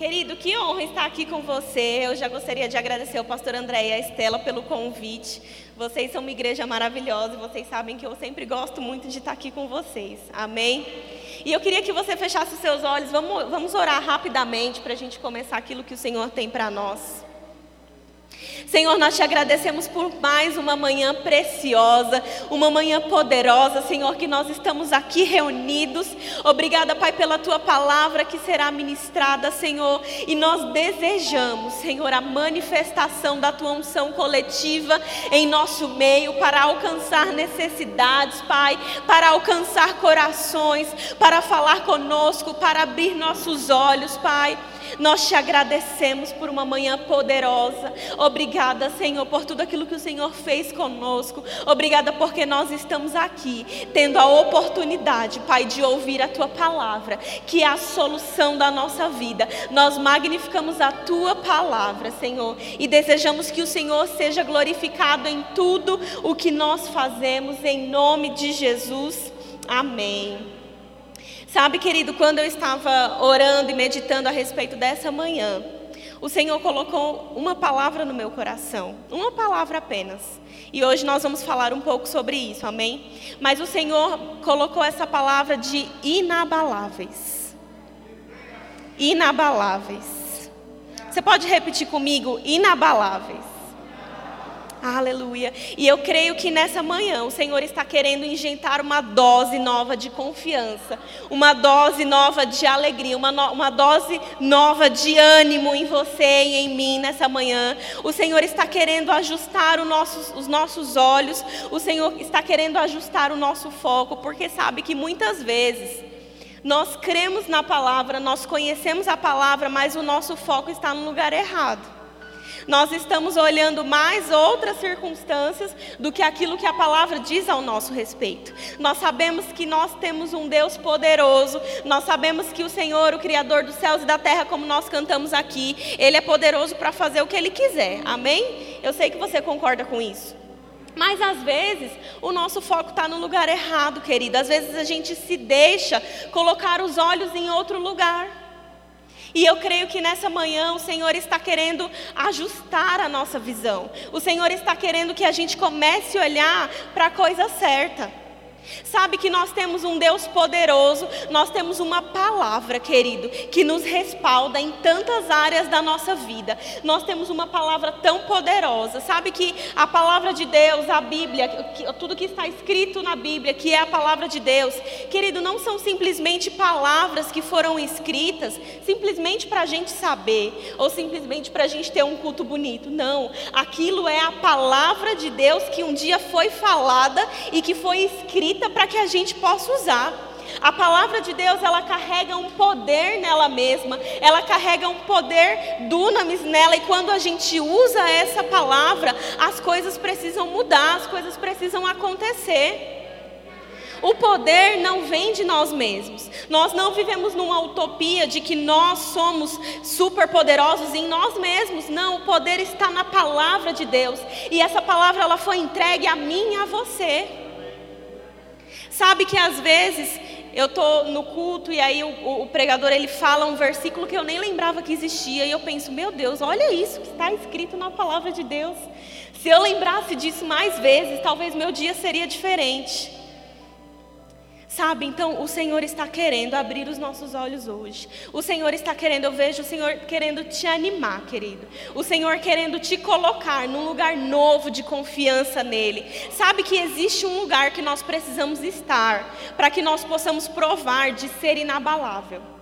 Querido, que honra estar aqui com você. Eu já gostaria de agradecer ao pastor André e a Estela pelo convite. Vocês são uma igreja maravilhosa e vocês sabem que eu sempre gosto muito de estar aqui com vocês. Amém? E eu queria que você fechasse os seus olhos. Vamos, vamos orar rapidamente para a gente começar aquilo que o Senhor tem para nós. Senhor, nós te agradecemos por mais uma manhã preciosa, uma manhã poderosa, Senhor, que nós estamos aqui reunidos. Obrigada, Pai, pela tua palavra que será ministrada, Senhor. E nós desejamos, Senhor, a manifestação da tua unção coletiva em nosso meio para alcançar necessidades, Pai, para alcançar corações, para falar conosco, para abrir nossos olhos, Pai. Nós te agradecemos por uma manhã poderosa. Obrigada, Senhor, por tudo aquilo que o Senhor fez conosco. Obrigada porque nós estamos aqui, tendo a oportunidade, Pai, de ouvir a tua palavra, que é a solução da nossa vida. Nós magnificamos a tua palavra, Senhor, e desejamos que o Senhor seja glorificado em tudo o que nós fazemos, em nome de Jesus. Amém. Sabe, querido, quando eu estava orando e meditando a respeito dessa manhã, o Senhor colocou uma palavra no meu coração, uma palavra apenas. E hoje nós vamos falar um pouco sobre isso, amém? Mas o Senhor colocou essa palavra de inabaláveis. Inabaláveis. Você pode repetir comigo? Inabaláveis. Aleluia. E eu creio que nessa manhã o Senhor está querendo injetar uma dose nova de confiança, uma dose nova de alegria, uma, no, uma dose nova de ânimo em você e em mim nessa manhã. O Senhor está querendo ajustar nosso, os nossos olhos, o Senhor está querendo ajustar o nosso foco, porque sabe que muitas vezes. Nós cremos na palavra, nós conhecemos a palavra, mas o nosso foco está no lugar errado. Nós estamos olhando mais outras circunstâncias do que aquilo que a palavra diz ao nosso respeito. Nós sabemos que nós temos um Deus poderoso, nós sabemos que o Senhor, o Criador dos céus e da terra, como nós cantamos aqui, Ele é poderoso para fazer o que Ele quiser. Amém? Eu sei que você concorda com isso. Mas às vezes o nosso foco está no lugar errado, querido. Às vezes a gente se deixa colocar os olhos em outro lugar. E eu creio que nessa manhã o Senhor está querendo ajustar a nossa visão. O Senhor está querendo que a gente comece a olhar para a coisa certa. Sabe que nós temos um Deus poderoso, nós temos uma palavra, querido, que nos respalda em tantas áreas da nossa vida. Nós temos uma palavra tão poderosa. Sabe que a palavra de Deus, a Bíblia, tudo que está escrito na Bíblia, que é a palavra de Deus, querido, não são simplesmente palavras que foram escritas simplesmente para a gente saber ou simplesmente para a gente ter um culto bonito. Não, aquilo é a palavra de Deus que um dia foi falada e que foi escrita para que a gente possa usar. A palavra de Deus, ela carrega um poder nela mesma, ela carrega um poder dunamis nela, e quando a gente usa essa palavra, as coisas precisam mudar, as coisas precisam acontecer. O poder não vem de nós mesmos. Nós não vivemos numa utopia de que nós somos superpoderosos em nós mesmos. Não, o poder está na palavra de Deus. E essa palavra ela foi entregue a mim e a você. Sabe que às vezes eu tô no culto e aí o, o, pregador ele fala um versículo que eu nem lembrava que existia e eu penso, meu Deus, olha isso que está escrito na palavra de Deus. Se eu lembrasse disso mais vezes, talvez meu dia seria diferente. Sabe, então o Senhor está querendo abrir os nossos olhos hoje. O Senhor está querendo, eu vejo o Senhor querendo te animar, querido. O Senhor querendo te colocar num lugar novo de confiança nele. Sabe que existe um lugar que nós precisamos estar para que nós possamos provar de ser inabalável.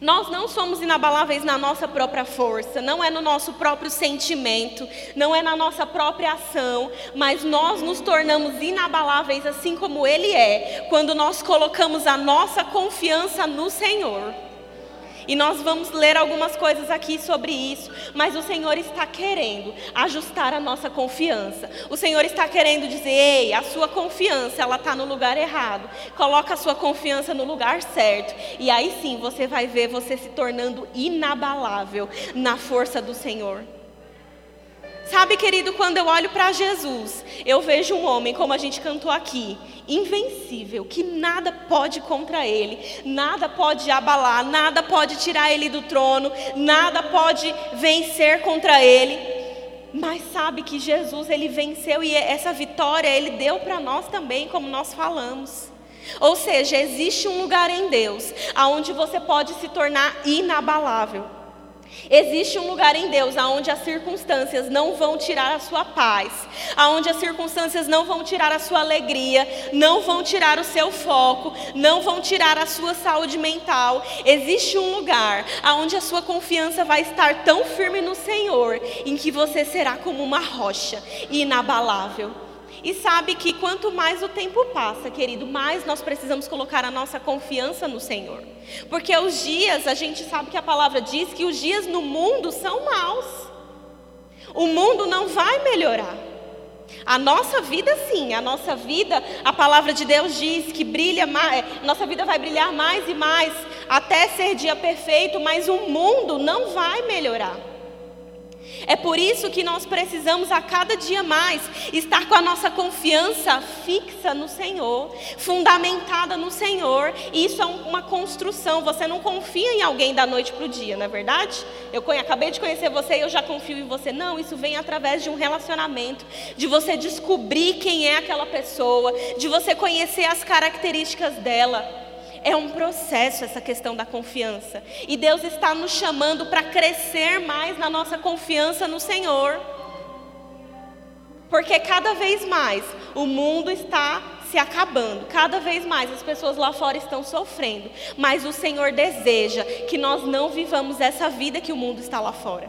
Nós não somos inabaláveis na nossa própria força, não é no nosso próprio sentimento, não é na nossa própria ação, mas nós nos tornamos inabaláveis assim como Ele é, quando nós colocamos a nossa confiança no Senhor. E nós vamos ler algumas coisas aqui sobre isso, mas o Senhor está querendo ajustar a nossa confiança. O Senhor está querendo dizer: "Ei, a sua confiança, ela está no lugar errado. Coloca a sua confiança no lugar certo". E aí sim, você vai ver você se tornando inabalável na força do Senhor. Sabe, querido, quando eu olho para Jesus, eu vejo um homem, como a gente cantou aqui, invencível, que nada pode contra ele, nada pode abalar, nada pode tirar ele do trono, nada pode vencer contra ele. Mas sabe que Jesus ele venceu e essa vitória ele deu para nós também, como nós falamos. Ou seja, existe um lugar em Deus aonde você pode se tornar inabalável. Existe um lugar em Deus aonde as circunstâncias não vão tirar a sua paz, aonde as circunstâncias não vão tirar a sua alegria, não vão tirar o seu foco, não vão tirar a sua saúde mental. Existe um lugar aonde a sua confiança vai estar tão firme no Senhor, em que você será como uma rocha inabalável. E sabe que quanto mais o tempo passa, querido, mais nós precisamos colocar a nossa confiança no Senhor. Porque os dias, a gente sabe que a palavra diz que os dias no mundo são maus. O mundo não vai melhorar. A nossa vida sim, a nossa vida, a palavra de Deus diz que brilha mais, nossa vida vai brilhar mais e mais até ser dia perfeito, mas o mundo não vai melhorar. É por isso que nós precisamos a cada dia mais estar com a nossa confiança fixa no Senhor, fundamentada no Senhor. E isso é uma construção. Você não confia em alguém da noite para o dia, não é verdade? Eu acabei de conhecer você e eu já confio em você. Não, isso vem através de um relacionamento, de você descobrir quem é aquela pessoa, de você conhecer as características dela. É um processo essa questão da confiança. E Deus está nos chamando para crescer mais na nossa confiança no Senhor. Porque cada vez mais o mundo está se acabando, cada vez mais as pessoas lá fora estão sofrendo, mas o Senhor deseja que nós não vivamos essa vida que o mundo está lá fora.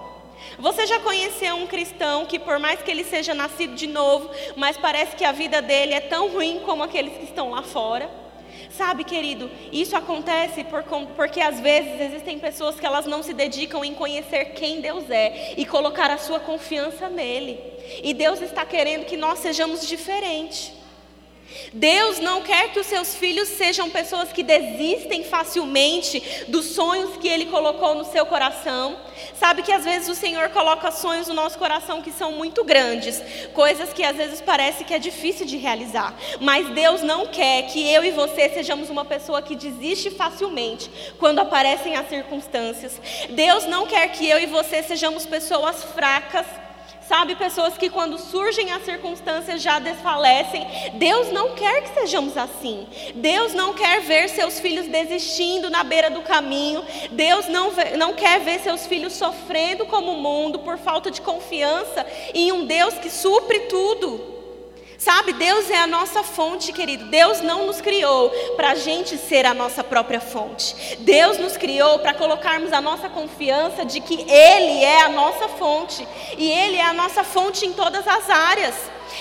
Você já conheceu um cristão que, por mais que ele seja nascido de novo, mas parece que a vida dele é tão ruim como aqueles que estão lá fora? Sabe, querido, isso acontece por, porque às vezes existem pessoas que elas não se dedicam em conhecer quem Deus é e colocar a sua confiança nele. E Deus está querendo que nós sejamos diferentes. Deus não quer que os seus filhos sejam pessoas que desistem facilmente dos sonhos que Ele colocou no seu coração. Sabe que às vezes o Senhor coloca sonhos no nosso coração que são muito grandes, coisas que às vezes parece que é difícil de realizar. Mas Deus não quer que eu e você sejamos uma pessoa que desiste facilmente quando aparecem as circunstâncias. Deus não quer que eu e você sejamos pessoas fracas Sabe, pessoas que quando surgem as circunstâncias já desfalecem. Deus não quer que sejamos assim. Deus não quer ver seus filhos desistindo na beira do caminho. Deus não, não quer ver seus filhos sofrendo como o mundo por falta de confiança em um Deus que supre tudo. Sabe, Deus é a nossa fonte, querido. Deus não nos criou para a gente ser a nossa própria fonte. Deus nos criou para colocarmos a nossa confiança de que Ele é a nossa fonte. E Ele é a nossa fonte em todas as áreas.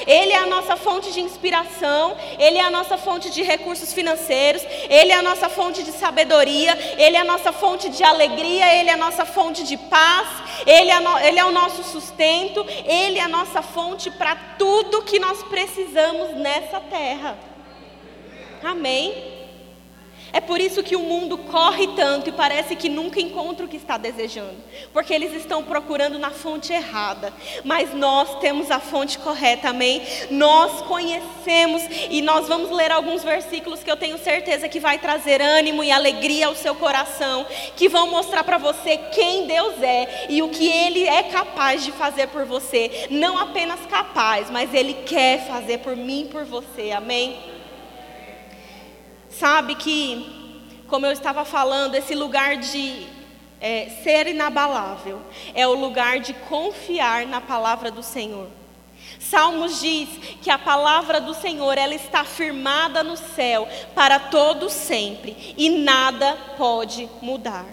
Ele é a nossa fonte de inspiração, Ele é a nossa fonte de recursos financeiros, Ele é a nossa fonte de sabedoria, Ele é a nossa fonte de alegria, Ele é a nossa fonte de paz, Ele é, no, Ele é o nosso sustento, Ele é a nossa fonte para tudo que nós precisamos nessa terra. Amém? É por isso que o mundo corre tanto e parece que nunca encontra o que está desejando, porque eles estão procurando na fonte errada, mas nós temos a fonte correta, amém? Nós conhecemos e nós vamos ler alguns versículos que eu tenho certeza que vai trazer ânimo e alegria ao seu coração, que vão mostrar para você quem Deus é e o que Ele é capaz de fazer por você, não apenas capaz, mas Ele quer fazer por mim por você, amém? Sabe que, como eu estava falando, esse lugar de é, ser inabalável é o lugar de confiar na palavra do Senhor. Salmos diz que a palavra do Senhor ela está firmada no céu para todo sempre e nada pode mudar.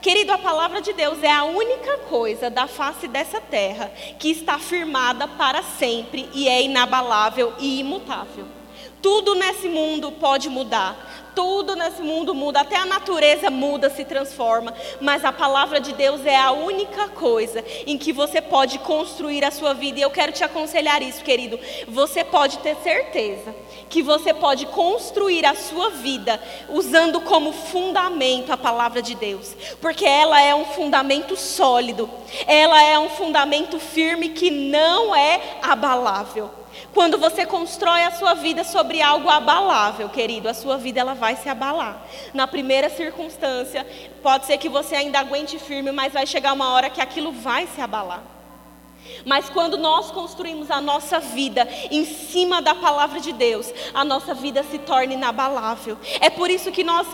Querido, a palavra de Deus é a única coisa da face dessa terra que está firmada para sempre e é inabalável e imutável. Tudo nesse mundo pode mudar. Tudo nesse mundo muda, até a natureza muda, se transforma, mas a palavra de Deus é a única coisa em que você pode construir a sua vida. E eu quero te aconselhar isso, querido. Você pode ter certeza que você pode construir a sua vida usando como fundamento a palavra de Deus, porque ela é um fundamento sólido, ela é um fundamento firme que não é abalável. Quando você constrói a sua vida sobre algo abalável, querido, a sua vida ela vai se abalar. Na primeira circunstância, pode ser que você ainda aguente firme, mas vai chegar uma hora que aquilo vai se abalar. Mas quando nós construímos a nossa vida em cima da palavra de Deus, a nossa vida se torna inabalável. É por isso que nós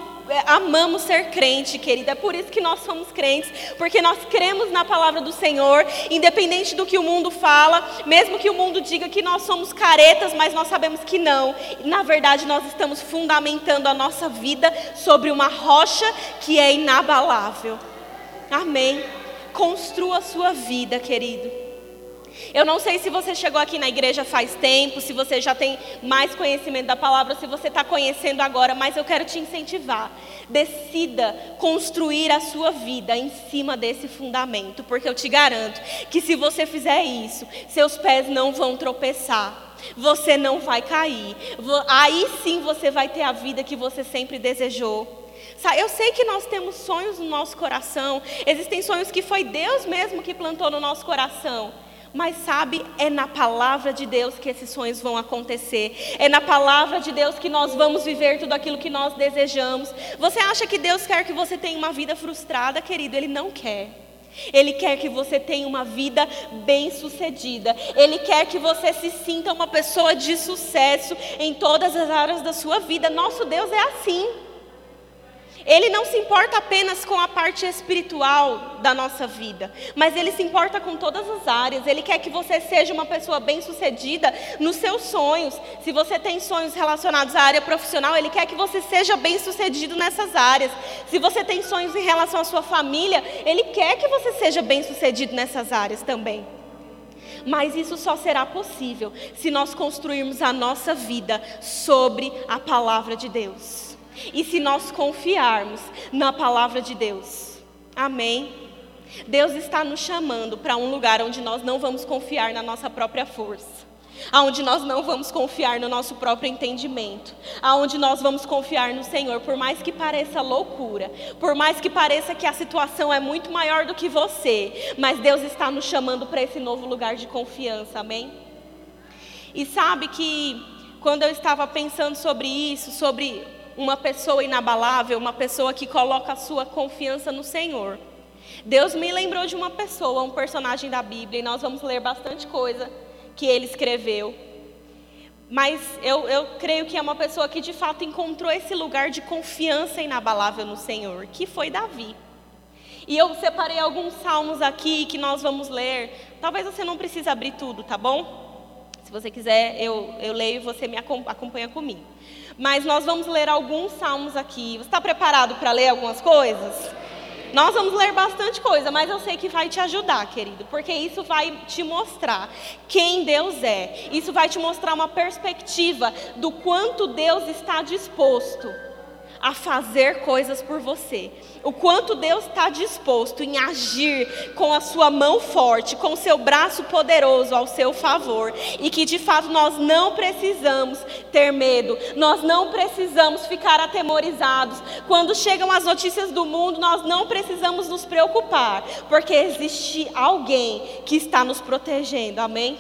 amamos ser crente, querida. É por isso que nós somos crentes, porque nós cremos na palavra do Senhor, independente do que o mundo fala, mesmo que o mundo diga que nós somos caretas, mas nós sabemos que não. Na verdade, nós estamos fundamentando a nossa vida sobre uma rocha que é inabalável. Amém. Construa a sua vida, querido. Eu não sei se você chegou aqui na igreja faz tempo, se você já tem mais conhecimento da palavra, se você está conhecendo agora, mas eu quero te incentivar. Decida construir a sua vida em cima desse fundamento, porque eu te garanto que se você fizer isso, seus pés não vão tropeçar. Você não vai cair. Aí sim você vai ter a vida que você sempre desejou. Eu sei que nós temos sonhos no nosso coração, existem sonhos que foi Deus mesmo que plantou no nosso coração. Mas sabe, é na palavra de Deus que esses sonhos vão acontecer. É na palavra de Deus que nós vamos viver tudo aquilo que nós desejamos. Você acha que Deus quer que você tenha uma vida frustrada, querido? Ele não quer. Ele quer que você tenha uma vida bem-sucedida. Ele quer que você se sinta uma pessoa de sucesso em todas as áreas da sua vida. Nosso Deus é assim. Ele não se importa apenas com a parte espiritual da nossa vida, mas ele se importa com todas as áreas. Ele quer que você seja uma pessoa bem-sucedida nos seus sonhos. Se você tem sonhos relacionados à área profissional, ele quer que você seja bem-sucedido nessas áreas. Se você tem sonhos em relação à sua família, ele quer que você seja bem-sucedido nessas áreas também. Mas isso só será possível se nós construirmos a nossa vida sobre a palavra de Deus. E se nós confiarmos na palavra de Deus. Amém. Deus está nos chamando para um lugar onde nós não vamos confiar na nossa própria força. Aonde nós não vamos confiar no nosso próprio entendimento, aonde nós vamos confiar no Senhor, por mais que pareça loucura, por mais que pareça que a situação é muito maior do que você, mas Deus está nos chamando para esse novo lugar de confiança, amém? E sabe que quando eu estava pensando sobre isso, sobre uma pessoa inabalável, uma pessoa que coloca a sua confiança no Senhor. Deus me lembrou de uma pessoa, um personagem da Bíblia, e nós vamos ler bastante coisa que ele escreveu. Mas eu, eu creio que é uma pessoa que de fato encontrou esse lugar de confiança inabalável no Senhor, que foi Davi. E eu separei alguns salmos aqui que nós vamos ler. Talvez você não precise abrir tudo, tá bom? Se você quiser, eu, eu leio e você me acompanha comigo. Mas nós vamos ler alguns salmos aqui. Você está preparado para ler algumas coisas? Nós vamos ler bastante coisa, mas eu sei que vai te ajudar, querido, porque isso vai te mostrar quem Deus é. Isso vai te mostrar uma perspectiva do quanto Deus está disposto a fazer coisas por você. O quanto Deus está disposto em agir com a sua mão forte, com o seu braço poderoso ao seu favor. E que de fato nós não precisamos ter medo, nós não precisamos ficar atemorizados. Quando chegam as notícias do mundo, nós não precisamos nos preocupar, porque existe alguém que está nos protegendo. Amém?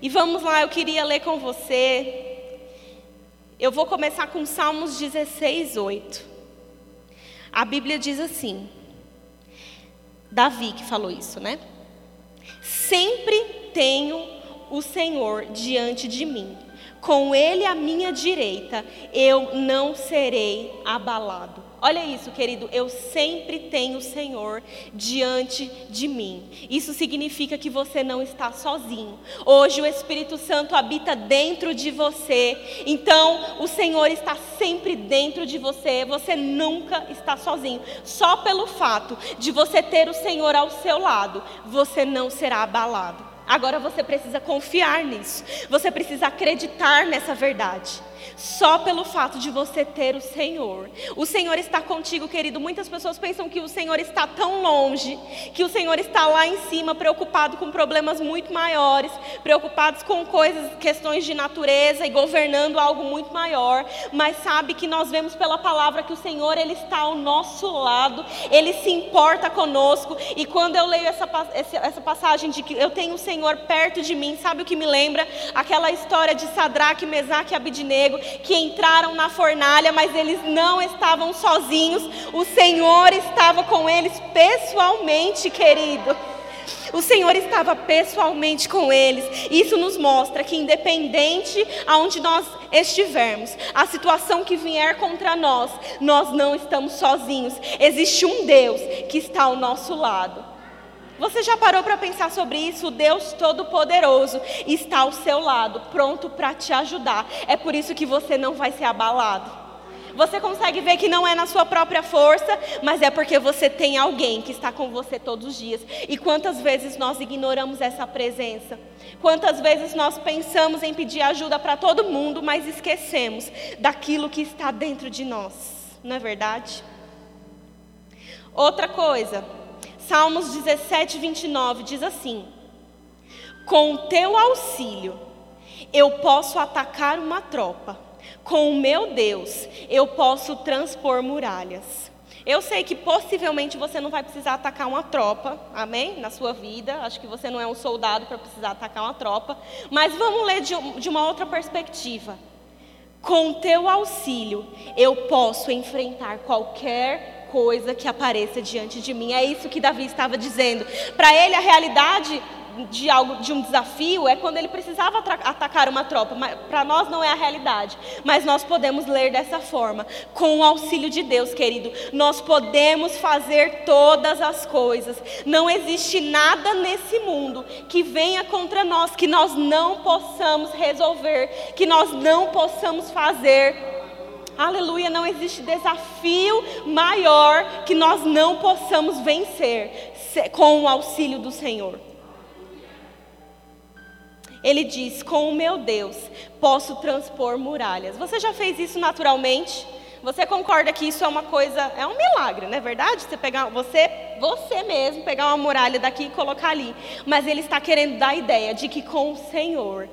E vamos lá, eu queria ler com você eu vou começar com Salmos 16, 8. A Bíblia diz assim: Davi que falou isso, né? Sempre tenho o Senhor diante de mim, com Ele à minha direita, eu não serei abalado. Olha isso, querido, eu sempre tenho o Senhor diante de mim. Isso significa que você não está sozinho. Hoje o Espírito Santo habita dentro de você. Então, o Senhor está sempre dentro de você. Você nunca está sozinho. Só pelo fato de você ter o Senhor ao seu lado, você não será abalado. Agora você precisa confiar nisso. Você precisa acreditar nessa verdade só pelo fato de você ter o Senhor. O Senhor está contigo, querido. Muitas pessoas pensam que o Senhor está tão longe, que o Senhor está lá em cima, preocupado com problemas muito maiores, preocupados com coisas, questões de natureza e governando algo muito maior. Mas sabe que nós vemos pela palavra que o Senhor ele está ao nosso lado, ele se importa conosco. E quando eu leio essa, essa passagem de que eu tenho o Senhor perto de mim, sabe o que me lembra? Aquela história de Sadraque, Mesaque e Que entraram na fornalha, mas eles não estavam sozinhos, o Senhor estava com eles pessoalmente, querido. O Senhor estava pessoalmente com eles. Isso nos mostra que, independente aonde nós estivermos, a situação que vier contra nós, nós não estamos sozinhos. Existe um Deus que está ao nosso lado. Você já parou para pensar sobre isso? Deus Todo-Poderoso está ao seu lado, pronto para te ajudar. É por isso que você não vai ser abalado. Você consegue ver que não é na sua própria força, mas é porque você tem alguém que está com você todos os dias. E quantas vezes nós ignoramos essa presença? Quantas vezes nós pensamos em pedir ajuda para todo mundo, mas esquecemos daquilo que está dentro de nós? Não é verdade? Outra coisa, Salmos 17, 29 diz assim: Com o teu auxílio, eu posso atacar uma tropa. Com o meu Deus, eu posso transpor muralhas. Eu sei que possivelmente você não vai precisar atacar uma tropa, amém? Na sua vida. Acho que você não é um soldado para precisar atacar uma tropa. Mas vamos ler de, de uma outra perspectiva. Com teu auxílio, eu posso enfrentar qualquer coisa que apareça diante de mim. É isso que Davi estava dizendo. Para ele, a realidade de algo, de um desafio é quando ele precisava atacar uma tropa. Para nós não é a realidade, mas nós podemos ler dessa forma, com o auxílio de Deus, querido. Nós podemos fazer todas as coisas. Não existe nada nesse mundo que venha contra nós que nós não possamos resolver, que nós não possamos fazer Aleluia, não existe desafio maior que nós não possamos vencer com o auxílio do Senhor. Ele diz: Com o meu Deus posso transpor muralhas. Você já fez isso naturalmente? Você concorda que isso é uma coisa, é um milagre, não é verdade? Você pegar, você, você mesmo pegar uma muralha daqui e colocar ali. Mas ele está querendo dar a ideia de que com o Senhor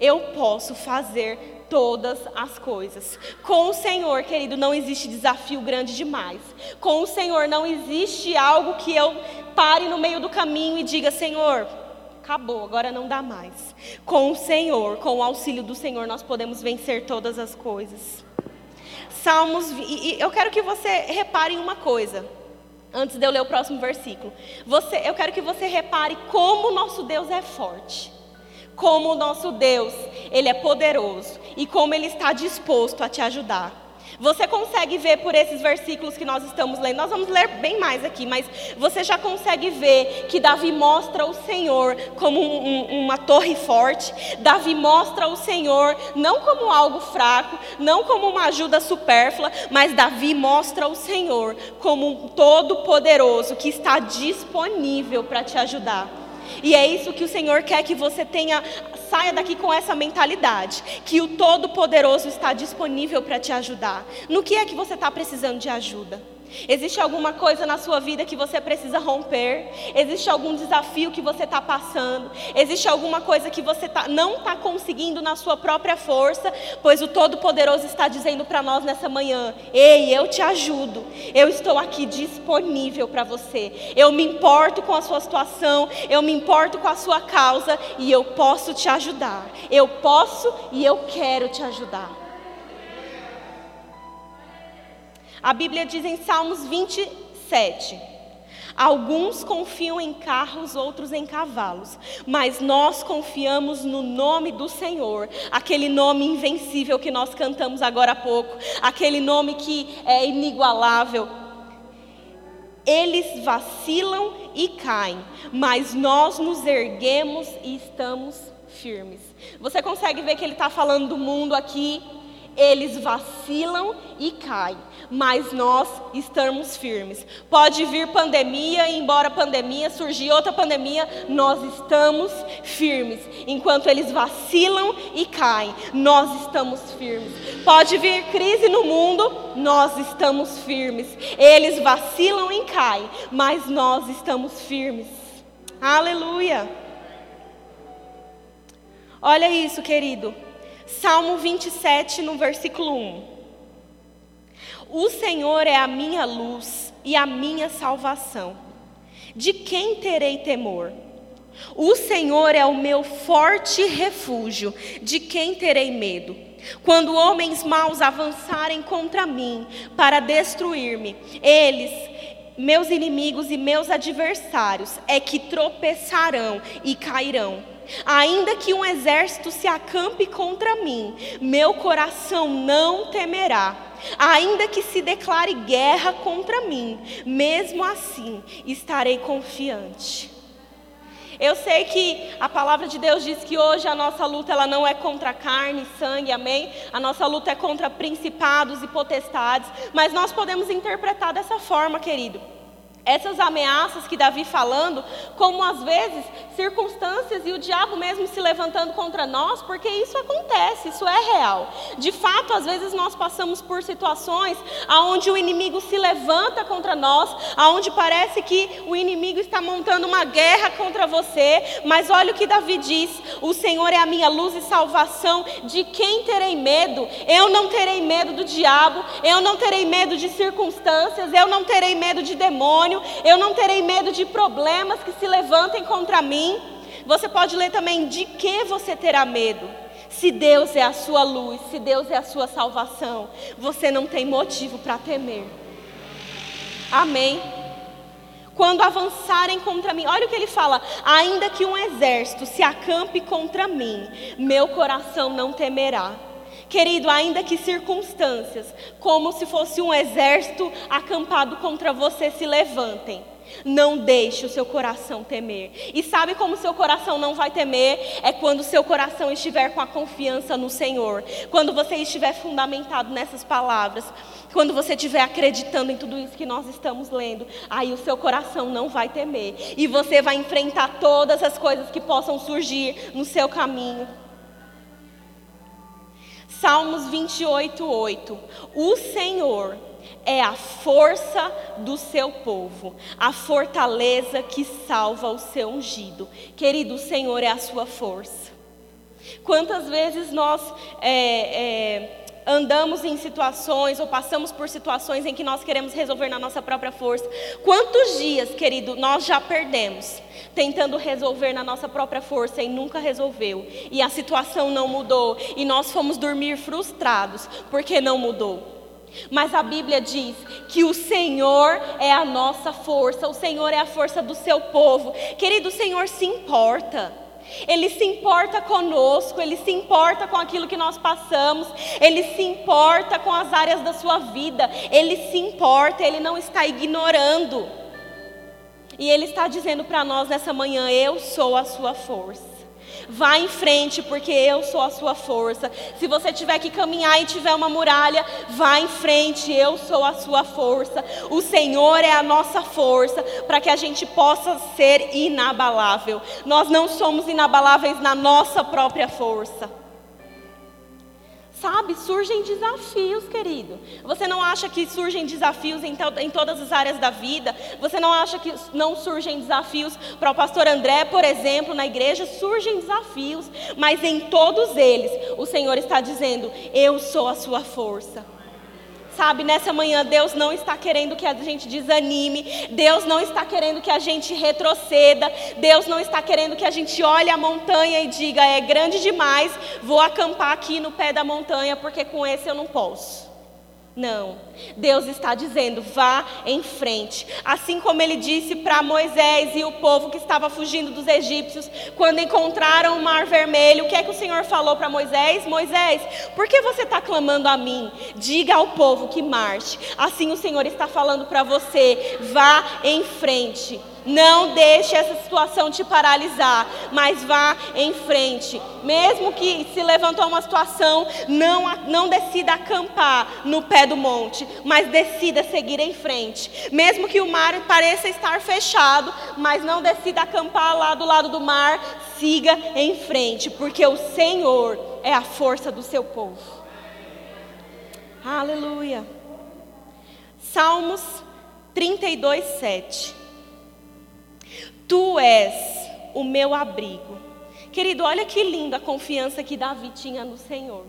eu posso fazer todas as coisas. Com o Senhor, querido, não existe desafio grande demais. Com o Senhor não existe algo que eu pare no meio do caminho e diga: Senhor, acabou, agora não dá mais. Com o Senhor, com o auxílio do Senhor, nós podemos vencer todas as coisas. Salmos, e eu quero que você repare uma coisa. Antes de eu ler o próximo versículo, você, eu quero que você repare como o nosso Deus é forte como o nosso Deus, ele é poderoso e como ele está disposto a te ajudar. Você consegue ver por esses versículos que nós estamos lendo, nós vamos ler bem mais aqui, mas você já consegue ver que Davi mostra o Senhor como um, um, uma torre forte, Davi mostra o Senhor não como algo fraco, não como uma ajuda supérflua, mas Davi mostra o Senhor como um todo-poderoso que está disponível para te ajudar. E é isso que o Senhor quer que você tenha, saia daqui com essa mentalidade, que o Todo-Poderoso está disponível para te ajudar. No que é que você está precisando de ajuda? Existe alguma coisa na sua vida que você precisa romper? Existe algum desafio que você está passando? Existe alguma coisa que você tá, não está conseguindo na sua própria força? Pois o Todo-Poderoso está dizendo para nós nessa manhã: Ei, eu te ajudo. Eu estou aqui disponível para você. Eu me importo com a sua situação. Eu me importo com a sua causa. E eu posso te ajudar. Eu posso e eu quero te ajudar. A Bíblia diz em Salmos 27. Alguns confiam em carros, outros em cavalos, mas nós confiamos no nome do Senhor, aquele nome invencível que nós cantamos agora há pouco, aquele nome que é inigualável. Eles vacilam e caem, mas nós nos erguemos e estamos firmes. Você consegue ver que ele está falando do mundo aqui? Eles vacilam e caem, mas nós estamos firmes. Pode vir pandemia, embora pandemia surgir outra pandemia, nós estamos firmes. Enquanto eles vacilam e caem, nós estamos firmes. Pode vir crise no mundo, nós estamos firmes. Eles vacilam e caem, mas nós estamos firmes. Aleluia. Olha isso, querido. Salmo 27, no versículo 1. O Senhor é a minha luz e a minha salvação. De quem terei temor? O Senhor é o meu forte refúgio. De quem terei medo? Quando homens maus avançarem contra mim para destruir-me, eles, meus inimigos e meus adversários, é que tropeçarão e cairão. Ainda que um exército se acampe contra mim, meu coração não temerá. Ainda que se declare guerra contra mim, mesmo assim estarei confiante. Eu sei que a palavra de Deus diz que hoje a nossa luta ela não é contra carne e sangue, amém? A nossa luta é contra principados e potestades, mas nós podemos interpretar dessa forma, querido essas ameaças que Davi falando, como às vezes circunstâncias e o diabo mesmo se levantando contra nós, porque isso acontece, isso é real. De fato, às vezes nós passamos por situações aonde o inimigo se levanta contra nós, aonde parece que o inimigo está montando uma guerra contra você, mas olha o que Davi diz: "O Senhor é a minha luz e salvação, de quem terei medo? Eu não terei medo do diabo, eu não terei medo de circunstâncias, eu não terei medo de demônios eu não terei medo de problemas que se levantem contra mim. Você pode ler também de que você terá medo. Se Deus é a sua luz, se Deus é a sua salvação, você não tem motivo para temer. Amém. Quando avançarem contra mim, olha o que ele fala: ainda que um exército se acampe contra mim, meu coração não temerá. Querido, ainda que circunstâncias, como se fosse um exército acampado contra você, se levantem. Não deixe o seu coração temer. E sabe como seu coração não vai temer? É quando seu coração estiver com a confiança no Senhor. Quando você estiver fundamentado nessas palavras. Quando você estiver acreditando em tudo isso que nós estamos lendo. Aí o seu coração não vai temer. E você vai enfrentar todas as coisas que possam surgir no seu caminho. Salmos 28, 8. O Senhor é a força do seu povo, a fortaleza que salva o seu ungido. Querido, o Senhor é a sua força. Quantas vezes nós é, é, andamos em situações ou passamos por situações em que nós queremos resolver na nossa própria força. Quantos dias, querido, nós já perdemos tentando resolver na nossa própria força e nunca resolveu, e a situação não mudou, e nós fomos dormir frustrados porque não mudou. Mas a Bíblia diz que o Senhor é a nossa força, o Senhor é a força do seu povo. Querido, o Senhor se importa. Ele se importa conosco, ele se importa com aquilo que nós passamos, ele se importa com as áreas da sua vida, ele se importa, ele não está ignorando. E ele está dizendo para nós nessa manhã: Eu sou a sua força. Vá em frente, porque eu sou a sua força. Se você tiver que caminhar e tiver uma muralha, vá em frente, eu sou a sua força. O Senhor é a nossa força para que a gente possa ser inabalável. Nós não somos inabaláveis na nossa própria força. Sabe, surgem desafios, querido. Você não acha que surgem desafios em, em, todas as áreas da vida? Você não acha que não surgem desafios para o pastor André, por exemplo, na igreja? Surgem desafios, mas em todos eles o Senhor está dizendo: Eu sou a sua força. Sabe, nessa manhã Deus não está querendo que a gente desanime, Deus não está querendo que a gente retroceda, Deus não está querendo que a gente olhe a montanha e diga: é grande demais, vou acampar aqui no pé da montanha porque com esse eu não posso. Não, Deus está dizendo, vá em frente. Assim como ele disse para Moisés e o povo que estava fugindo dos egípcios, quando encontraram o mar vermelho, o que é que o Senhor falou para Moisés? Moisés, por que você está clamando a mim? Diga ao povo que marche. Assim o Senhor está falando para você, vá em frente. Não deixe essa situação te paralisar, mas vá em frente. Mesmo que se levantou uma situação, não, não decida acampar no pé do monte, mas decida seguir em frente. Mesmo que o mar pareça estar fechado, mas não decida acampar lá do lado do mar, siga em frente, porque o Senhor é a força do seu povo. Aleluia. Salmos 32, 7. Tu és o meu abrigo. Querido, olha que linda a confiança que Davi tinha no Senhor.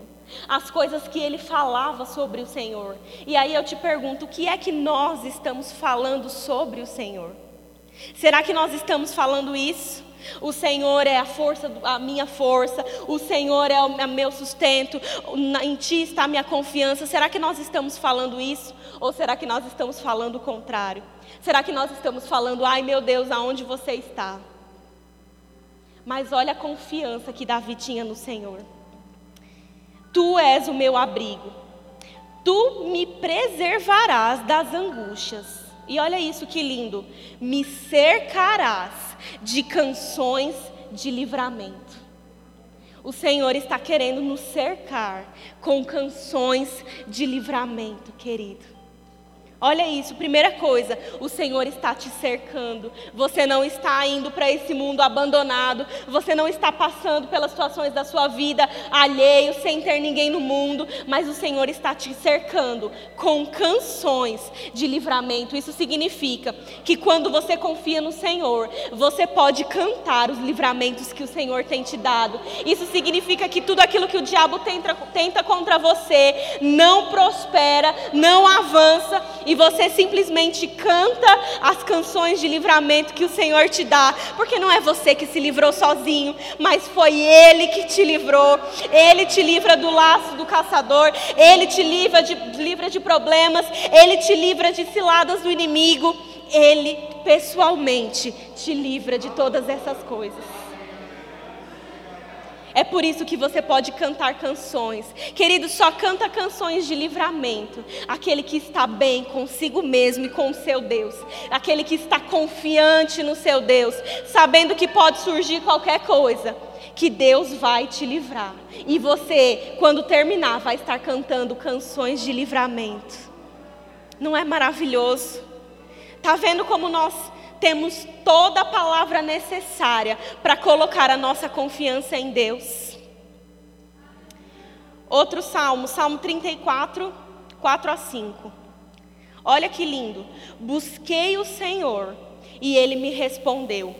As coisas que ele falava sobre o Senhor. E aí eu te pergunto, o que é que nós estamos falando sobre o Senhor? Será que nós estamos falando isso? O Senhor é a força, a minha força. O Senhor é o meu sustento. Em Ti está a minha confiança. Será que nós estamos falando isso? Ou será que nós estamos falando o contrário? Será que nós estamos falando, ai meu Deus, aonde você está? Mas olha a confiança que Davi tinha no Senhor. Tu és o meu abrigo. Tu me preservarás das angústias. E olha isso que lindo. Me cercarás de canções de livramento. O Senhor está querendo nos cercar com canções de livramento, querido. Olha isso, primeira coisa, o Senhor está te cercando. Você não está indo para esse mundo abandonado. Você não está passando pelas situações da sua vida alheio, sem ter ninguém no mundo. Mas o Senhor está te cercando com canções de livramento. Isso significa que quando você confia no Senhor, você pode cantar os livramentos que o Senhor tem te dado. Isso significa que tudo aquilo que o diabo tenta, tenta contra você não prospera, não avança e você simplesmente canta as canções de livramento que o Senhor te dá, porque não é você que se livrou sozinho, mas foi Ele que te livrou. Ele te livra do laço do caçador, Ele te livra de, livra de problemas, Ele te livra de ciladas do inimigo, Ele pessoalmente te livra de todas essas coisas. É por isso que você pode cantar canções. Querido, só canta canções de livramento. Aquele que está bem consigo mesmo e com o seu Deus. Aquele que está confiante no seu Deus, sabendo que pode surgir qualquer coisa. Que Deus vai te livrar. E você, quando terminar, vai estar cantando canções de livramento. Não é maravilhoso? Tá vendo como nós temos toda a palavra necessária para colocar a nossa confiança em Deus. Outro salmo, Salmo 34, 4 a 5. Olha que lindo. Busquei o Senhor e ele me respondeu.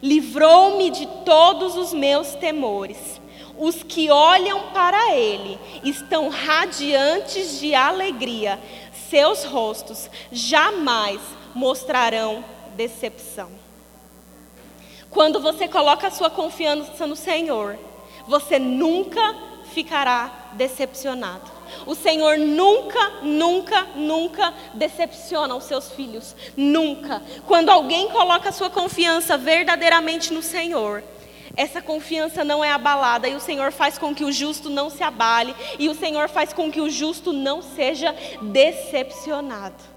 Livrou-me de todos os meus temores. Os que olham para ele estão radiantes de alegria. Seus rostos jamais mostrarão decepção. Quando você coloca a sua confiança no Senhor, você nunca ficará decepcionado. O Senhor nunca, nunca, nunca decepciona os seus filhos. Nunca. Quando alguém coloca a sua confiança verdadeiramente no Senhor, essa confiança não é abalada e o Senhor faz com que o justo não se abale e o Senhor faz com que o justo não seja decepcionado.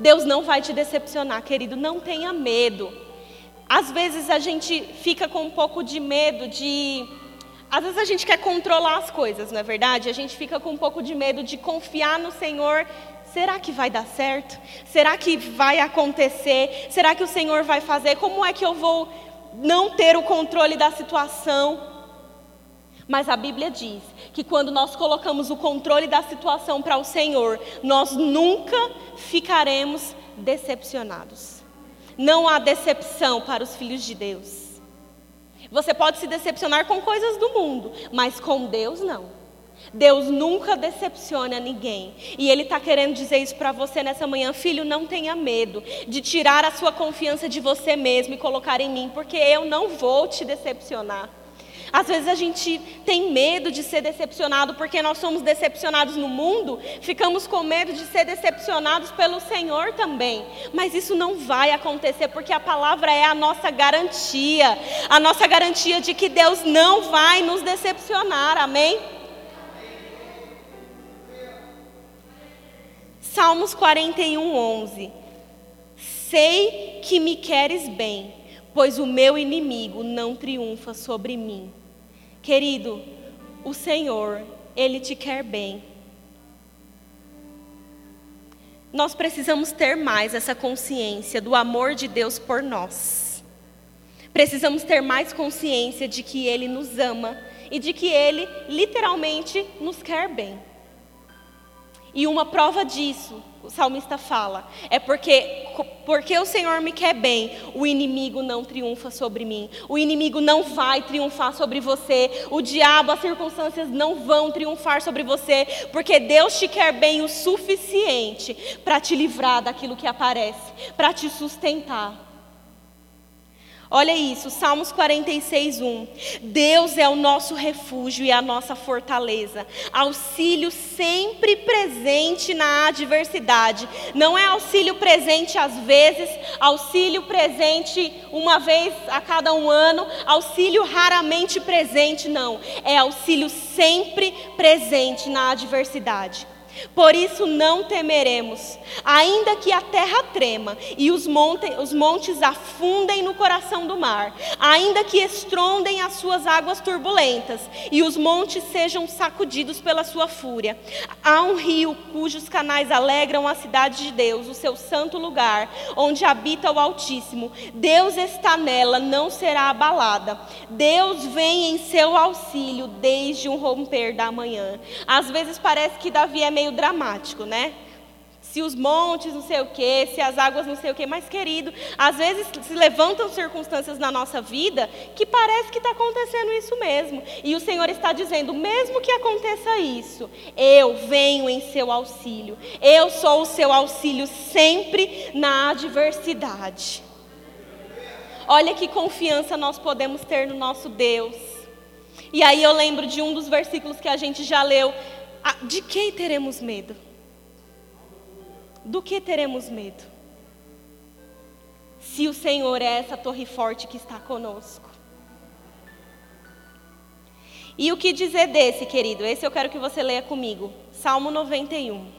Deus não vai te decepcionar, querido, não tenha medo. Às vezes a gente fica com um pouco de medo de. Às vezes a gente quer controlar as coisas, não é verdade? A gente fica com um pouco de medo de confiar no Senhor. Será que vai dar certo? Será que vai acontecer? Será que o Senhor vai fazer? Como é que eu vou não ter o controle da situação? Mas a Bíblia diz que quando nós colocamos o controle da situação para o Senhor, nós nunca ficaremos decepcionados. Não há decepção para os filhos de Deus. Você pode se decepcionar com coisas do mundo, mas com Deus não. Deus nunca decepciona ninguém. E Ele está querendo dizer isso para você nessa manhã. Filho, não tenha medo de tirar a sua confiança de você mesmo e colocar em mim, porque eu não vou te decepcionar. Às vezes a gente tem medo de ser decepcionado porque nós somos decepcionados no mundo, ficamos com medo de ser decepcionados pelo Senhor também. Mas isso não vai acontecer porque a palavra é a nossa garantia a nossa garantia de que Deus não vai nos decepcionar. Amém? Salmos 41, 11. Sei que me queres bem, pois o meu inimigo não triunfa sobre mim. Querido, o Senhor, Ele te quer bem. Nós precisamos ter mais essa consciência do amor de Deus por nós. Precisamos ter mais consciência de que Ele nos ama e de que Ele literalmente nos quer bem. E uma prova disso, o salmista fala, é porque, porque o Senhor me quer bem, o inimigo não triunfa sobre mim, o inimigo não vai triunfar sobre você, o diabo, as circunstâncias não vão triunfar sobre você, porque Deus te quer bem o suficiente para te livrar daquilo que aparece, para te sustentar. Olha isso, Salmos 46, 1. Deus é o nosso refúgio e a nossa fortaleza, auxílio sempre presente na adversidade. Não é auxílio presente às vezes, auxílio presente uma vez a cada um ano, auxílio raramente presente, não. É auxílio sempre presente na adversidade. Por isso não temeremos, ainda que a terra trema e os, monte, os montes afundem no coração do mar, ainda que estrondem as suas águas turbulentas e os montes sejam sacudidos pela sua fúria. Há um rio cujos canais alegram a cidade de Deus, o seu santo lugar, onde habita o Altíssimo. Deus está nela, não será abalada. Deus vem em seu auxílio desde o romper da manhã. Às vezes parece que Davi é meio dramático, né? Se os montes não sei o quê, se as águas não sei o quê, mas querido, às vezes se levantam circunstâncias na nossa vida que parece que está acontecendo isso mesmo. E o Senhor está dizendo: mesmo que aconteça isso, eu venho em seu auxílio. Eu sou o seu auxílio sempre na adversidade. Olha que confiança nós podemos ter no nosso Deus. E aí eu lembro de um dos versículos que a gente já leu de quem teremos medo? Do que teremos medo? Se o Senhor é essa torre forte que está conosco. E o que dizer desse, querido? Esse eu quero que você leia comigo. Salmo 91.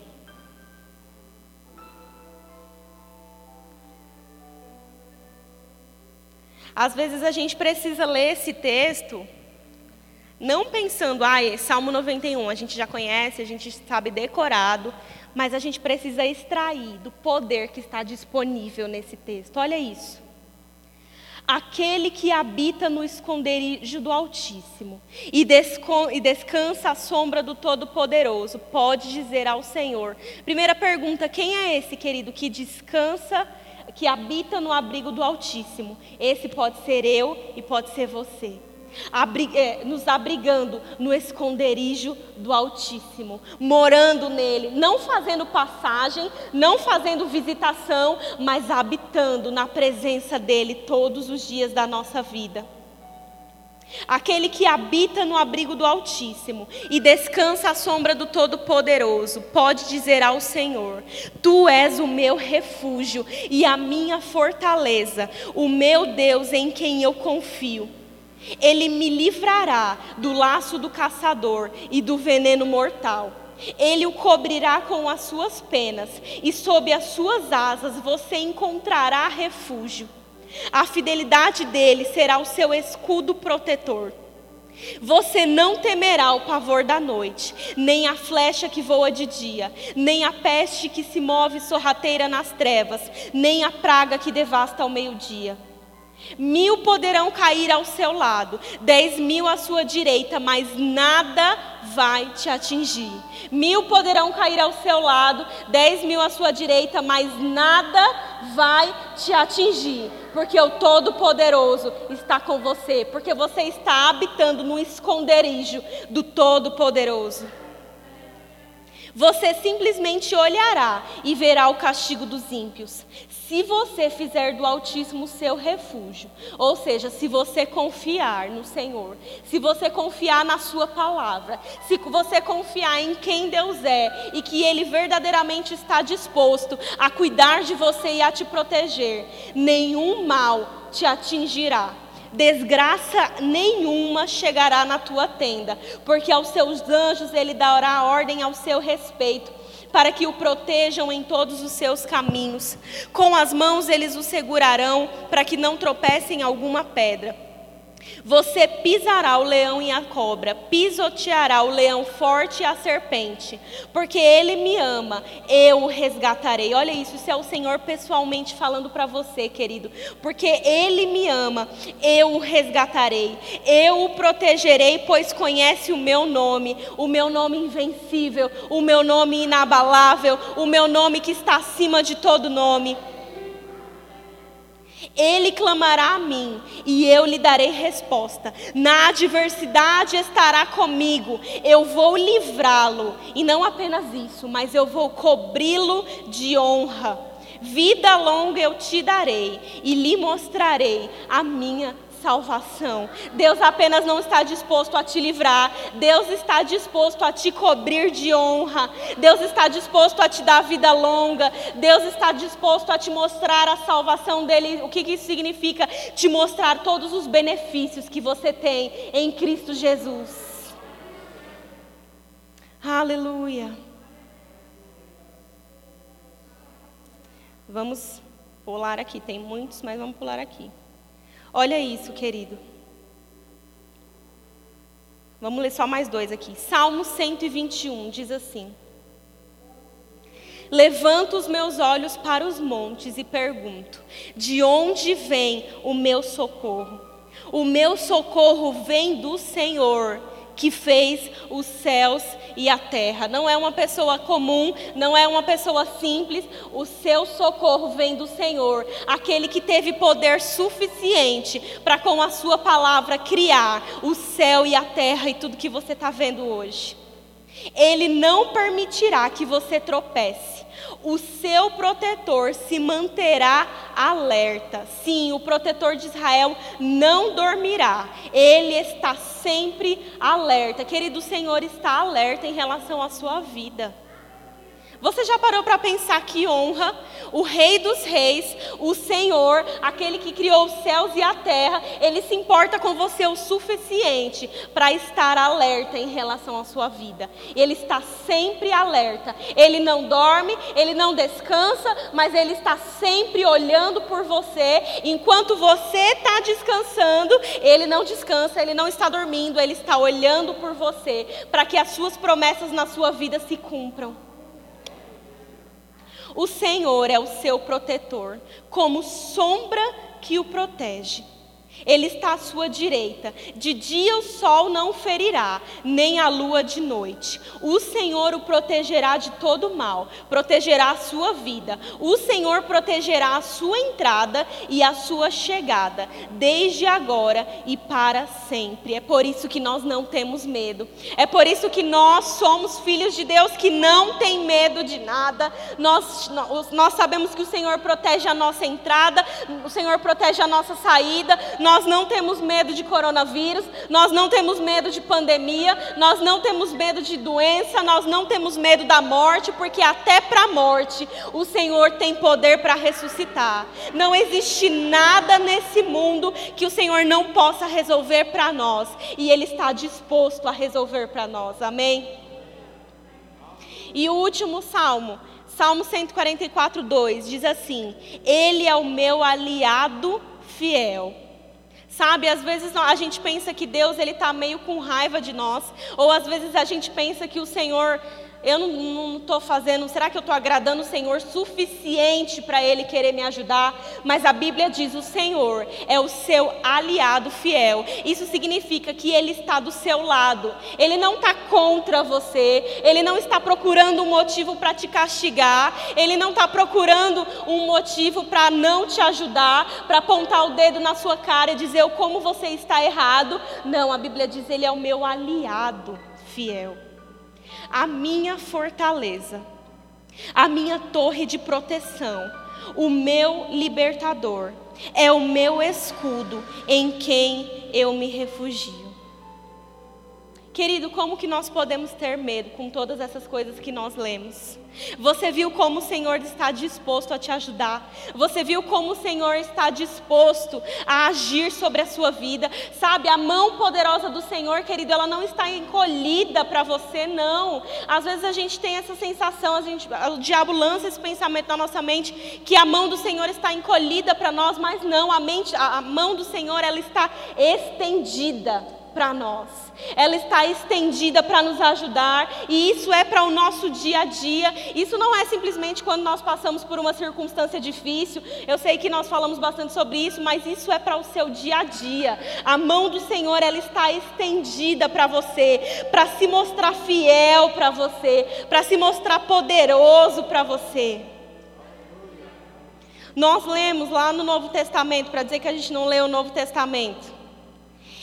Às vezes a gente precisa ler esse texto não pensando, ah, Salmo 91, a gente já conhece, a gente sabe decorado, mas a gente precisa extrair do poder que está disponível nesse texto. Olha isso. Aquele que habita no esconderijo do Altíssimo e, e descansa à sombra do Todo-Poderoso, pode dizer ao Senhor. Primeira pergunta: quem é esse, querido, que descansa, que habita no abrigo do Altíssimo? Esse pode ser eu e pode ser você é, nos abrigando no esconderijo do Altíssimo, morando nele, não fazendo passagem, não fazendo visitação, mas habitando na presença dele todos os dias da nossa vida. Aquele que habita no abrigo do Altíssimo e descansa à sombra do Todo-Poderoso, pode dizer ao Senhor: Tu és o meu refúgio e a minha fortaleza, o meu Deus em quem eu confio. Ele me livrará do laço do caçador e do veneno mortal. Ele o cobrirá com as suas penas, e sob as suas asas você encontrará refúgio. A fidelidade dele será o seu escudo protetor. Você não temerá o pavor da noite, nem a flecha que voa de dia, nem a peste que se move sorrateira nas trevas, nem a praga que devasta ao meio-dia. Mil poderão cair ao seu lado, dez mil à sua direita, mas nada vai te atingir. Mil poderão cair ao seu lado, dez mil à sua direita, mas nada vai te atingir, porque o Todo-Poderoso está com você, porque você está habitando no esconderijo do Todo-Poderoso. Você simplesmente olhará e verá o castigo dos ímpios. Se você fizer do Altíssimo seu refúgio, ou seja, se você confiar no Senhor, se você confiar na Sua palavra, se você confiar em quem Deus é e que Ele verdadeiramente está disposto a cuidar de você e a te proteger, nenhum mal te atingirá. Desgraça nenhuma chegará na tua tenda, porque aos seus anjos ele dará ordem ao seu respeito para que o protejam em todos os seus caminhos. Com as mãos eles o segurarão, para que não tropece em alguma pedra. Você pisará o leão e a cobra, pisoteará o leão forte e a serpente, porque ele me ama, eu o resgatarei. Olha isso, isso é o Senhor pessoalmente falando para você, querido. Porque ele me ama, eu o resgatarei, eu o protegerei, pois conhece o meu nome, o meu nome invencível, o meu nome inabalável, o meu nome que está acima de todo nome. Ele clamará a mim e eu lhe darei resposta. Na adversidade estará comigo, eu vou livrá-lo. E não apenas isso, mas eu vou cobri-lo de honra. Vida longa eu te darei e lhe mostrarei a minha salvação. Deus apenas não está disposto a te livrar, Deus está disposto a te cobrir de honra, Deus está disposto a te dar vida longa, Deus está disposto a te mostrar a salvação dele. O que, que isso significa? Te mostrar todos os benefícios que você tem em Cristo Jesus. Aleluia. Vamos pular aqui, tem muitos, mas vamos pular aqui. Olha isso, querido. Vamos ler só mais dois aqui. Salmo 121 diz assim: Levanto os meus olhos para os montes e pergunto: De onde vem o meu socorro? O meu socorro vem do Senhor que fez os céus e a terra. Não é uma pessoa comum, não é uma pessoa simples. O seu socorro vem do Senhor, aquele que teve poder suficiente para, com a sua palavra, criar o céu e a terra e tudo que você está vendo hoje. Ele não permitirá que você tropece. O seu protetor se manterá alerta. Sim, o protetor de Israel não dormirá. Ele está sempre alerta. Querido, o Senhor está alerta em relação à sua vida. Você já parou para pensar que honra o Rei dos Reis, o Senhor, aquele que criou os céus e a terra, ele se importa com você o suficiente para estar alerta em relação à sua vida. Ele está sempre alerta. Ele não dorme, ele não descansa, mas ele está sempre olhando por você. Enquanto você está descansando, ele não descansa, ele não está dormindo, ele está olhando por você para que as suas promessas na sua vida se cumpram. O Senhor é o seu protetor, como sombra que o protege. Ele está à sua direita. De dia o sol não ferirá, nem a lua de noite. O Senhor o protegerá de todo mal, protegerá a sua vida. O Senhor protegerá a sua entrada e a sua chegada, desde agora e para sempre. É por isso que nós não temos medo. É por isso que nós somos filhos de Deus que não tem medo de nada. Nós, nós sabemos que o Senhor protege a nossa entrada, o Senhor protege a nossa saída. Nós nós não temos medo de coronavírus, nós não temos medo de pandemia, nós não temos medo de doença, nós não temos medo da morte, porque até para a morte o Senhor tem poder para ressuscitar. Não existe nada nesse mundo que o Senhor não possa resolver para nós, e Ele está disposto a resolver para nós, amém? E o último salmo, Salmo 144, 2, diz assim: Ele é o meu aliado fiel. Sabe, às vezes a gente pensa que Deus ele está meio com raiva de nós, ou às vezes a gente pensa que o Senhor eu não estou fazendo, será que eu estou agradando o Senhor suficiente para Ele querer me ajudar? Mas a Bíblia diz: o Senhor é o seu aliado fiel. Isso significa que Ele está do seu lado. Ele não está contra você. Ele não está procurando um motivo para te castigar. Ele não está procurando um motivo para não te ajudar, para apontar o dedo na sua cara e dizer como você está errado. Não, a Bíblia diz: Ele é o meu aliado fiel a minha fortaleza, a minha torre de proteção, o meu libertador, é o meu escudo em quem eu me refugio. Querido, como que nós podemos ter medo com todas essas coisas que nós lemos? Você viu como o Senhor está disposto a te ajudar? Você viu como o Senhor está disposto a agir sobre a sua vida? Sabe, a mão poderosa do Senhor, querido, ela não está encolhida para você, não. Às vezes a gente tem essa sensação, a gente, o diabo lança esse pensamento na nossa mente que a mão do Senhor está encolhida para nós, mas não, a, mente, a, a mão do Senhor ela está estendida para nós. Ela está estendida para nos ajudar e isso é para o nosso dia a dia. Isso não é simplesmente quando nós passamos por uma circunstância difícil. Eu sei que nós falamos bastante sobre isso, mas isso é para o seu dia a dia. A mão do Senhor ela está estendida para você, para se mostrar fiel para você, para se mostrar poderoso para você. Nós lemos lá no Novo Testamento, para dizer que a gente não lê o Novo Testamento.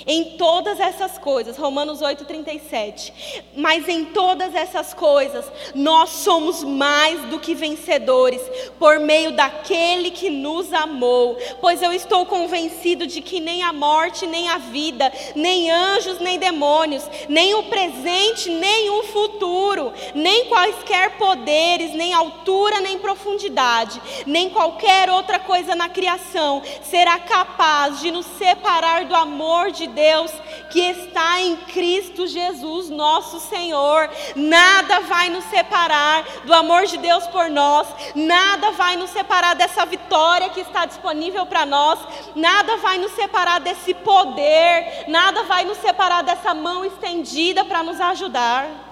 Em todas essas coisas, Romanos 8,37. Mas em todas essas coisas, nós somos mais do que vencedores, por meio daquele que nos amou. Pois eu estou convencido de que nem a morte, nem a vida, nem anjos, nem demônios, nem o presente, nem o futuro, nem quaisquer poderes, nem altura, nem profundidade, nem qualquer outra coisa na criação será capaz de nos separar do amor de Deus que está em Cristo Jesus, nosso Senhor. Nada vai nos separar do amor de Deus por nós, nada vai nos separar dessa vitória que está disponível para nós, nada vai nos separar desse poder, nada vai nos separar dessa mão estendida para nos ajudar.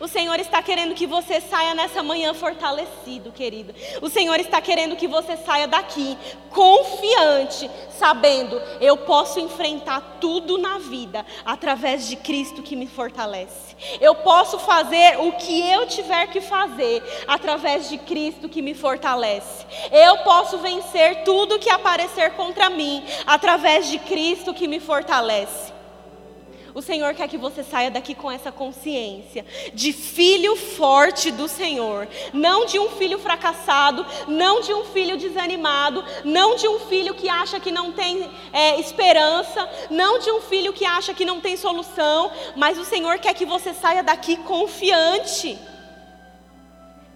O Senhor está querendo que você saia nessa manhã fortalecido, querido. O Senhor está querendo que você saia daqui confiante, sabendo, eu posso enfrentar tudo na vida através de Cristo que me fortalece. Eu posso fazer o que eu tiver que fazer através de Cristo que me fortalece. Eu posso vencer tudo que aparecer contra mim através de Cristo que me fortalece. O Senhor quer que você saia daqui com essa consciência de filho forte do Senhor, não de um filho fracassado, não de um filho desanimado, não de um filho que acha que não tem é, esperança, não de um filho que acha que não tem solução, mas o Senhor quer que você saia daqui confiante.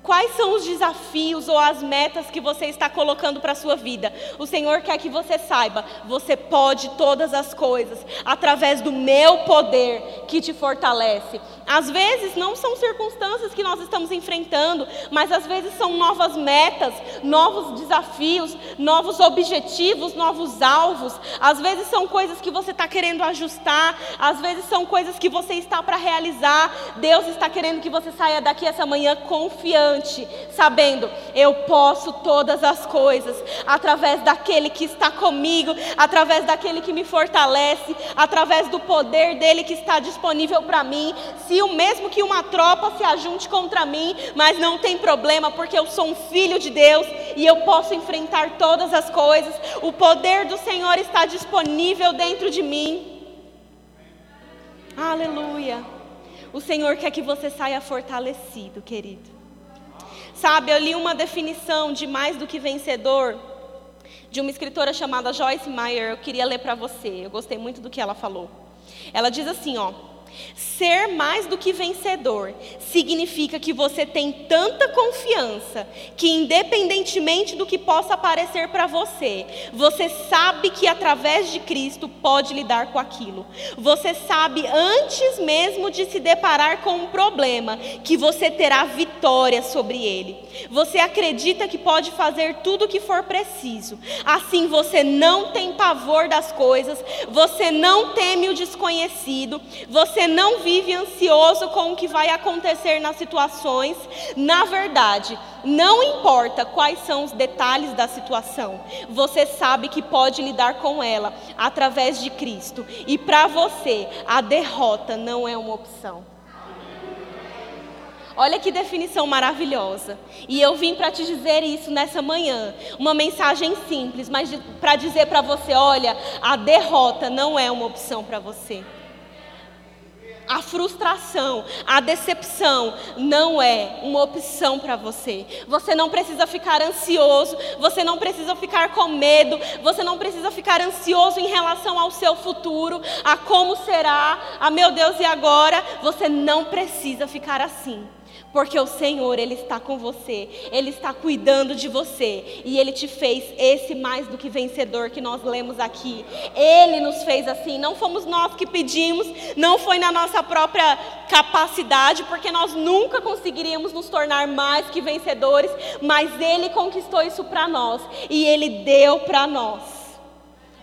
Quais são os desafios ou as metas que você está colocando para a sua vida? O Senhor quer que você saiba, você pode todas as coisas através do meu poder que te fortalece. Às vezes não são circunstâncias que nós estamos enfrentando, mas às vezes são novas metas, novos desafios, novos objetivos, novos alvos. Às vezes são coisas que você está querendo ajustar, às vezes são coisas que você está para realizar. Deus está querendo que você saia daqui essa manhã confiante confiante, sabendo, eu posso todas as coisas através daquele que está comigo, através daquele que me fortalece, através do poder dele que está disponível para mim. Se o mesmo que uma tropa se ajunte contra mim, mas não tem problema, porque eu sou um filho de Deus e eu posso enfrentar todas as coisas. O poder do Senhor está disponível dentro de mim. Aleluia. O Senhor quer que você saia fortalecido, querido. Sabe, eu li uma definição de mais do que vencedor de uma escritora chamada Joyce Meyer. Eu queria ler para você. Eu gostei muito do que ela falou. Ela diz assim, ó: Ser mais do que vencedor significa que você tem tanta confiança que, independentemente do que possa aparecer para você, você sabe que através de Cristo pode lidar com aquilo. Você sabe antes mesmo de se deparar com um problema que você terá vitória sobre ele. Você acredita que pode fazer tudo o que for preciso. Assim você não tem pavor das coisas, você não teme o desconhecido, você não vive ansioso com o que vai acontecer nas situações. Na verdade, não importa quais são os detalhes da situação, você sabe que pode lidar com ela através de Cristo. E para você, a derrota não é uma opção. Olha que definição maravilhosa. E eu vim para te dizer isso nessa manhã. Uma mensagem simples, mas para dizer para você: olha, a derrota não é uma opção para você. A frustração, a decepção não é uma opção para você. Você não precisa ficar ansioso, você não precisa ficar com medo, você não precisa ficar ansioso em relação ao seu futuro, a como será, a meu Deus e agora. Você não precisa ficar assim. Porque o Senhor, Ele está com você, Ele está cuidando de você, e Ele te fez esse mais do que vencedor que nós lemos aqui. Ele nos fez assim, não fomos nós que pedimos, não foi na nossa própria capacidade, porque nós nunca conseguiríamos nos tornar mais que vencedores, mas Ele conquistou isso para nós, e Ele deu para nós.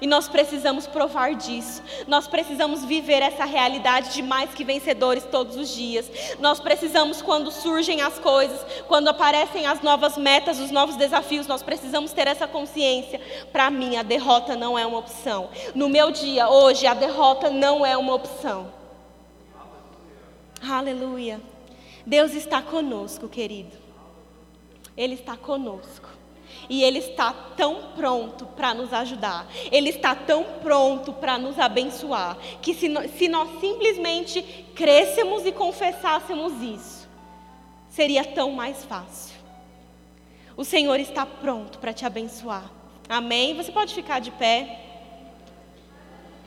E nós precisamos provar disso. Nós precisamos viver essa realidade de mais que vencedores todos os dias. Nós precisamos, quando surgem as coisas, quando aparecem as novas metas, os novos desafios, nós precisamos ter essa consciência. Para mim, a derrota não é uma opção. No meu dia, hoje, a derrota não é uma opção. Aleluia. Deus está conosco, querido. Ele está conosco. E Ele está tão pronto para nos ajudar, Ele está tão pronto para nos abençoar, que se, se nós simplesmente crescemos e confessássemos isso, seria tão mais fácil. O Senhor está pronto para te abençoar. Amém? Você pode ficar de pé.